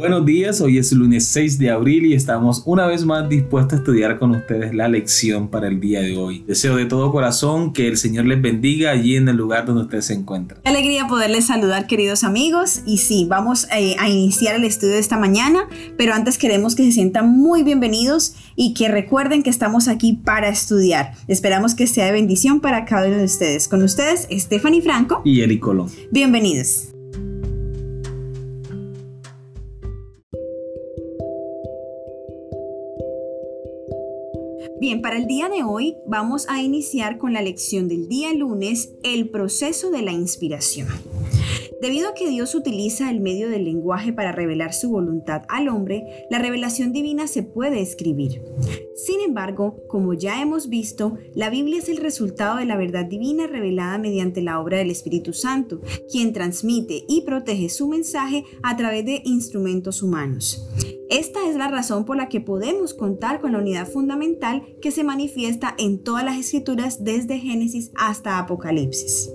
Buenos días, hoy es lunes 6 de abril y estamos una vez más dispuestos a estudiar con ustedes la lección para el día de hoy. Deseo de todo corazón que el Señor les bendiga allí en el lugar donde ustedes se encuentran. Qué alegría poderles saludar queridos amigos y sí, vamos eh, a iniciar el estudio de esta mañana, pero antes queremos que se sientan muy bienvenidos y que recuerden que estamos aquí para estudiar. Esperamos que sea de bendición para cada uno de ustedes. Con ustedes, Stephanie Franco y Eli Colón. Bienvenidos. Bien, para el día de hoy vamos a iniciar con la lección del día lunes, el proceso de la inspiración. Debido a que Dios utiliza el medio del lenguaje para revelar su voluntad al hombre, la revelación divina se puede escribir. Sin embargo, como ya hemos visto, la Biblia es el resultado de la verdad divina revelada mediante la obra del Espíritu Santo, quien transmite y protege su mensaje a través de instrumentos humanos. Esta es la razón por la que podemos contar con la unidad fundamental que se manifiesta en todas las escrituras desde Génesis hasta Apocalipsis.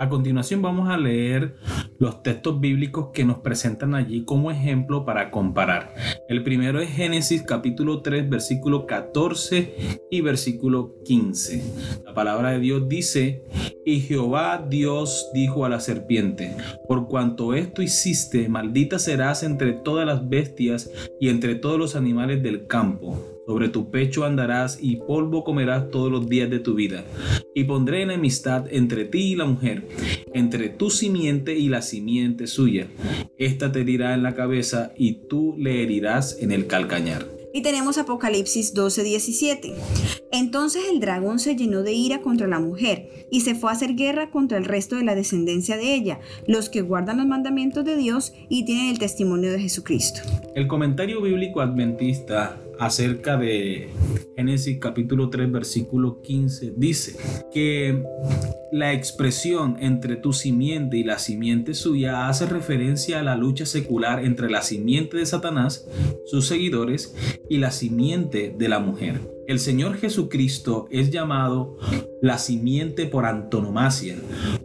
A continuación vamos a leer los textos bíblicos que nos presentan allí como ejemplo para comparar. El primero es Génesis capítulo 3 versículo 14 y versículo 15. La palabra de Dios dice, y Jehová Dios dijo a la serpiente, por cuanto esto hiciste, maldita serás entre todas las bestias y entre todos los animales del campo. Sobre tu pecho andarás y polvo comerás todos los días de tu vida. Y pondré enemistad entre ti y la mujer, entre tu simiente y la simiente suya. Esta te herirá en la cabeza y tú le herirás en el calcañar. Y tenemos Apocalipsis 12:17. Entonces el dragón se llenó de ira contra la mujer y se fue a hacer guerra contra el resto de la descendencia de ella, los que guardan los mandamientos de Dios y tienen el testimonio de Jesucristo. El comentario bíblico adventista acerca de Génesis capítulo 3 versículo 15 dice que la expresión entre tu simiente y la simiente suya hace referencia a la lucha secular entre la simiente de Satanás, sus seguidores, y la simiente de la mujer. El Señor Jesucristo es llamado la simiente por antonomasia.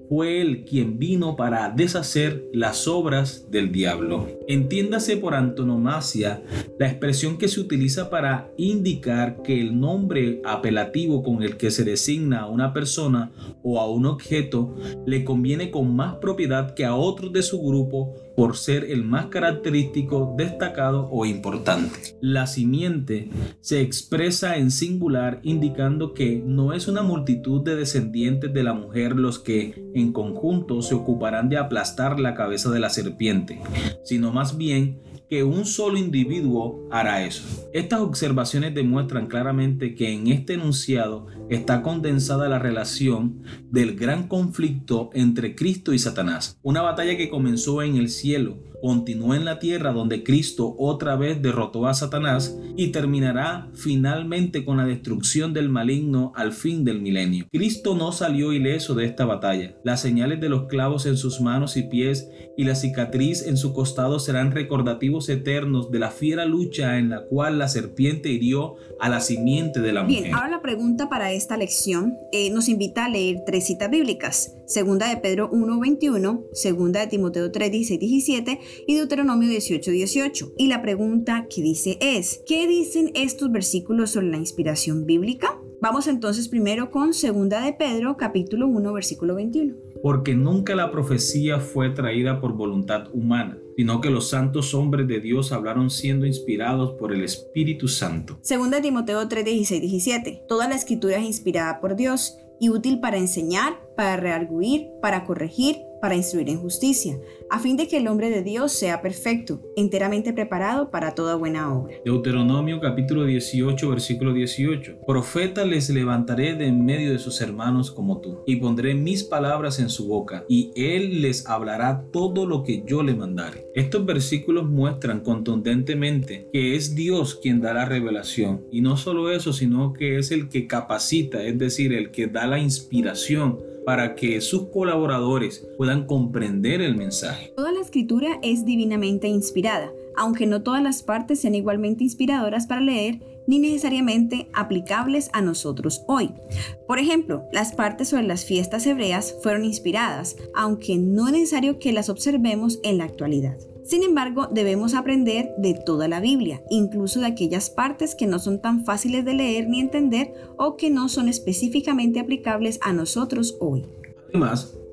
Fue Él quien vino para deshacer las obras del diablo. Entiéndase por antonomasia la expresión que se utiliza para indicar que el nombre apelativo con el que se designa a una persona o a un objeto le conviene con más propiedad que a otros de su grupo por ser el más característico, destacado o importante. La simiente se expresa en singular indicando que no es una multitud de descendientes de la mujer los que en conjunto se ocuparán de aplastar la cabeza de la serpiente, sino más bien que un solo individuo hará eso. Estas observaciones demuestran claramente que en este enunciado está condensada la relación del gran conflicto entre Cristo y Satanás, una batalla que comenzó en el cielo continúa en la tierra donde Cristo otra vez derrotó a Satanás y terminará finalmente con la destrucción del maligno al fin del milenio. Cristo no salió ileso de esta batalla. Las señales de los clavos en sus manos y pies y la cicatriz en su costado serán recordativos eternos de la fiera lucha en la cual la serpiente hirió a la simiente de la mujer. Bien, ahora la pregunta para esta lección eh, nos invita a leer tres citas bíblicas. Segunda de Pedro 1.21, segunda de Timoteo 3, 17 y Deuteronomio 18, 18. Y la pregunta que dice es, ¿qué dicen estos versículos sobre la inspiración bíblica? Vamos entonces primero con segunda de Pedro capítulo 1 versículo 21. Porque nunca la profecía fue traída por voluntad humana, sino que los santos hombres de Dios hablaron siendo inspirados por el Espíritu Santo. Segunda de Timoteo 3, 16, 17. Toda la escritura es inspirada por Dios y útil para enseñar, para rearguir, para corregir, para instruir en justicia, a fin de que el hombre de Dios sea perfecto, enteramente preparado para toda buena obra. Deuteronomio capítulo 18, versículo 18. Profeta les levantaré de en medio de sus hermanos como tú, y pondré mis palabras en su boca, y él les hablará todo lo que yo le mandare. Estos versículos muestran contundentemente que es Dios quien da la revelación, y no solo eso, sino que es el que capacita, es decir, el que da la inspiración para que sus colaboradores puedan comprender el mensaje. Toda la escritura es divinamente inspirada, aunque no todas las partes sean igualmente inspiradoras para leer ni necesariamente aplicables a nosotros hoy. Por ejemplo, las partes sobre las fiestas hebreas fueron inspiradas, aunque no es necesario que las observemos en la actualidad. Sin embargo, debemos aprender de toda la Biblia, incluso de aquellas partes que no son tan fáciles de leer ni entender o que no son específicamente aplicables a nosotros hoy.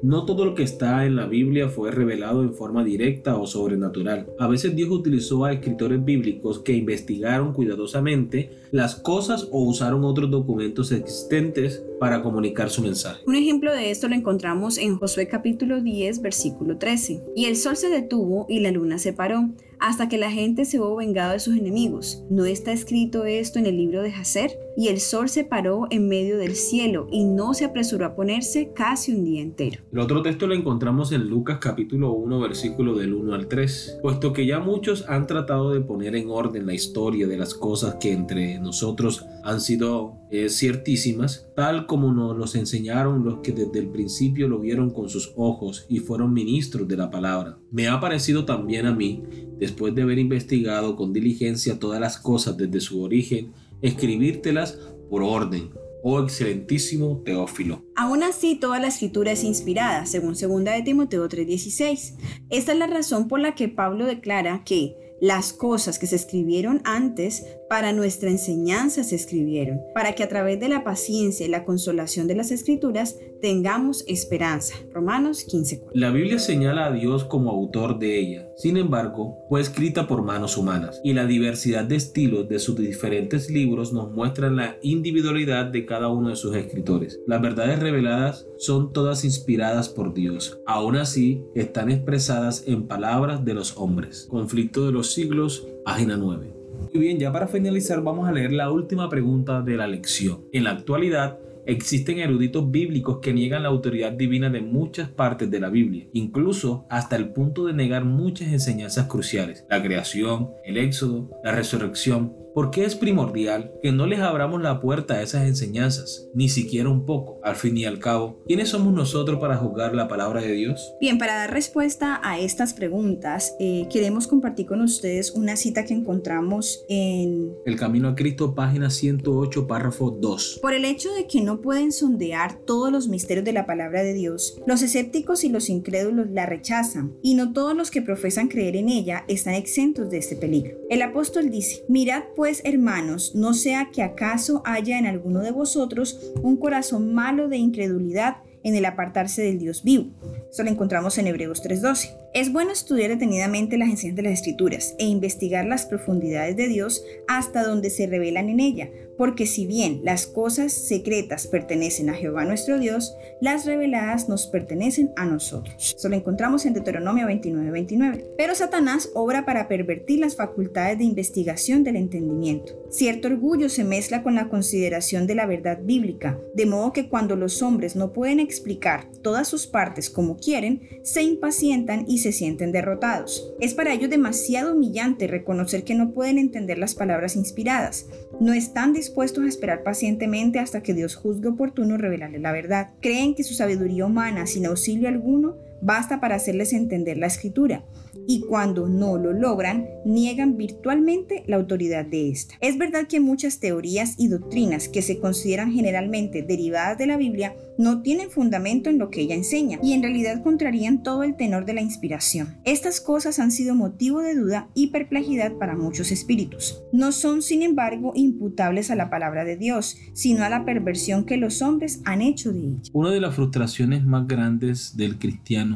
No todo lo que está en la Biblia fue revelado en forma directa o sobrenatural. A veces Dios utilizó a escritores bíblicos que investigaron cuidadosamente las cosas o usaron otros documentos existentes para comunicar su mensaje. Un ejemplo de esto lo encontramos en Josué capítulo 10, versículo 13. Y el sol se detuvo y la luna se paró hasta que la gente se hubo vengado de sus enemigos. ¿No está escrito esto en el libro de Jacer? Y el sol se paró en medio del cielo y no se apresuró a ponerse casi un día entero. El otro texto lo encontramos en Lucas capítulo 1 versículo del 1 al 3. Puesto que ya muchos han tratado de poner en orden la historia de las cosas que entre nosotros han sido eh, ciertísimas, tal como nos los enseñaron los que desde el principio lo vieron con sus ojos y fueron ministros de la palabra. Me ha parecido también a mí después de haber investigado con diligencia todas las cosas desde su origen, escribírtelas por orden, oh excelentísimo Teófilo. Aún así, toda la escritura es inspirada, según 2 de Timoteo 3:16. Esta es la razón por la que Pablo declara que las cosas que se escribieron antes para nuestra enseñanza se escribieron, para que a través de la paciencia y la consolación de las escrituras tengamos esperanza. Romanos 15:4. La Biblia señala a Dios como autor de ella. Sin embargo, fue escrita por manos humanas y la diversidad de estilos de sus diferentes libros nos muestran la individualidad de cada uno de sus escritores. Las verdades reveladas son todas inspiradas por Dios. Aún así, están expresadas en palabras de los hombres. Conflicto de los siglos, página 9. Muy bien, ya para finalizar vamos a leer la última pregunta de la lección. En la actualidad, Existen eruditos bíblicos que niegan la autoridad divina de muchas partes de la Biblia, incluso hasta el punto de negar muchas enseñanzas cruciales, la creación, el éxodo, la resurrección, ¿Por qué es primordial que no les abramos la puerta a esas enseñanzas, ni siquiera un poco? Al fin y al cabo, ¿quiénes somos nosotros para juzgar la palabra de Dios? Bien, para dar respuesta a estas preguntas, eh, queremos compartir con ustedes una cita que encontramos en El Camino a Cristo, página 108, párrafo 2. Por el hecho de que no pueden sondear todos los misterios de la palabra de Dios, los escépticos y los incrédulos la rechazan, y no todos los que profesan creer en ella están exentos de este peligro. El apóstol dice, mirad pues pues, hermanos, no sea que acaso haya en alguno de vosotros un corazón malo de incredulidad en el apartarse del Dios vivo. Eso lo encontramos en Hebreos 3:12. Es bueno estudiar detenidamente las enseñanzas de las Escrituras e investigar las profundidades de Dios hasta donde se revelan en ella, porque si bien las cosas secretas pertenecen a Jehová nuestro Dios, las reveladas nos pertenecen a nosotros. Eso lo encontramos en Deuteronomio 29, 29. Pero Satanás obra para pervertir las facultades de investigación del entendimiento. Cierto orgullo se mezcla con la consideración de la verdad bíblica, de modo que cuando los hombres no pueden explicar todas sus partes como quieren, se impacientan y se sienten derrotados. Es para ellos demasiado humillante reconocer que no pueden entender las palabras inspiradas. No están dispuestos a esperar pacientemente hasta que Dios juzgue oportuno revelarle la verdad. Creen que su sabiduría humana, sin auxilio alguno, basta para hacerles entender la escritura y cuando no lo logran, niegan virtualmente la autoridad de esta. Es verdad que muchas teorías y doctrinas que se consideran generalmente derivadas de la Biblia no tienen fundamento en lo que ella enseña y en realidad contrarían todo el tenor de la inspiración. Estas cosas han sido motivo de duda y perplejidad para muchos espíritus. No son, sin embargo, imputables a la palabra de Dios, sino a la perversión que los hombres han hecho de ella. Una de las frustraciones más grandes del cristiano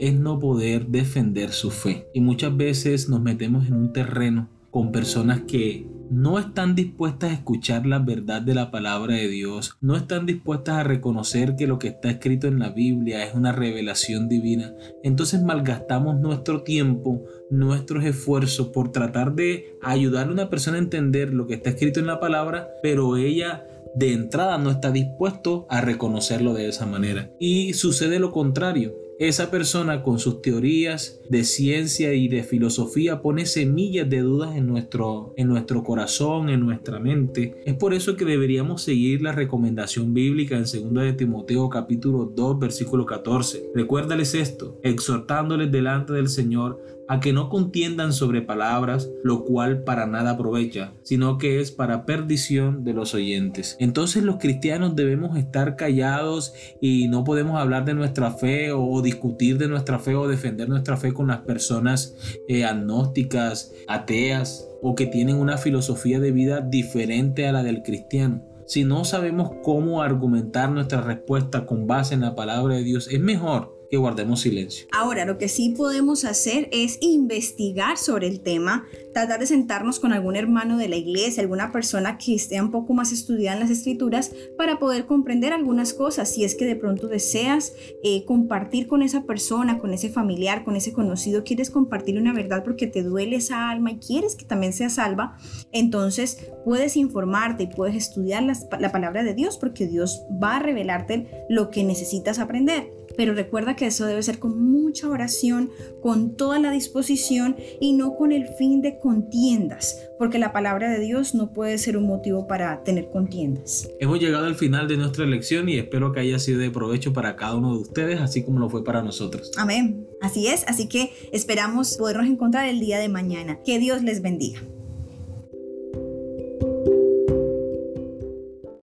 es no poder defender su fe. Y muchas veces nos metemos en un terreno con personas que no están dispuestas a escuchar la verdad de la palabra de Dios, no están dispuestas a reconocer que lo que está escrito en la Biblia es una revelación divina, entonces malgastamos nuestro tiempo, nuestros esfuerzos por tratar de ayudar a una persona a entender lo que está escrito en la palabra, pero ella de entrada no está dispuesto a reconocerlo de esa manera. Y sucede lo contrario esa persona con sus teorías de ciencia y de filosofía pone semillas de dudas en nuestro, en nuestro corazón, en nuestra mente. Es por eso que deberíamos seguir la recomendación bíblica en 2 de Timoteo capítulo 2 versículo 14. Recuérdales esto, exhortándoles delante del Señor a que no contiendan sobre palabras, lo cual para nada aprovecha, sino que es para perdición de los oyentes. Entonces los cristianos debemos estar callados y no podemos hablar de nuestra fe o discutir de nuestra fe o defender nuestra fe con las personas eh, agnósticas, ateas o que tienen una filosofía de vida diferente a la del cristiano. Si no sabemos cómo argumentar nuestra respuesta con base en la palabra de Dios, es mejor que guardemos silencio. Ahora, lo que sí podemos hacer es investigar sobre el tema, tratar de sentarnos con algún hermano de la iglesia, alguna persona que esté un poco más estudiada en las escrituras para poder comprender algunas cosas. Si es que de pronto deseas eh, compartir con esa persona, con ese familiar, con ese conocido, quieres compartir una verdad porque te duele esa alma y quieres que también sea salva, entonces puedes informarte y puedes estudiar la palabra de Dios porque Dios va a revelarte lo que necesitas aprender. Pero recuerda que eso debe ser con mucha oración, con toda la disposición y no con el fin de contiendas, porque la palabra de Dios no puede ser un motivo para tener contiendas. Hemos llegado al final de nuestra lección y espero que haya sido de provecho para cada uno de ustedes, así como lo fue para nosotros. Amén. Así es, así que esperamos podernos encontrar el día de mañana. Que Dios les bendiga.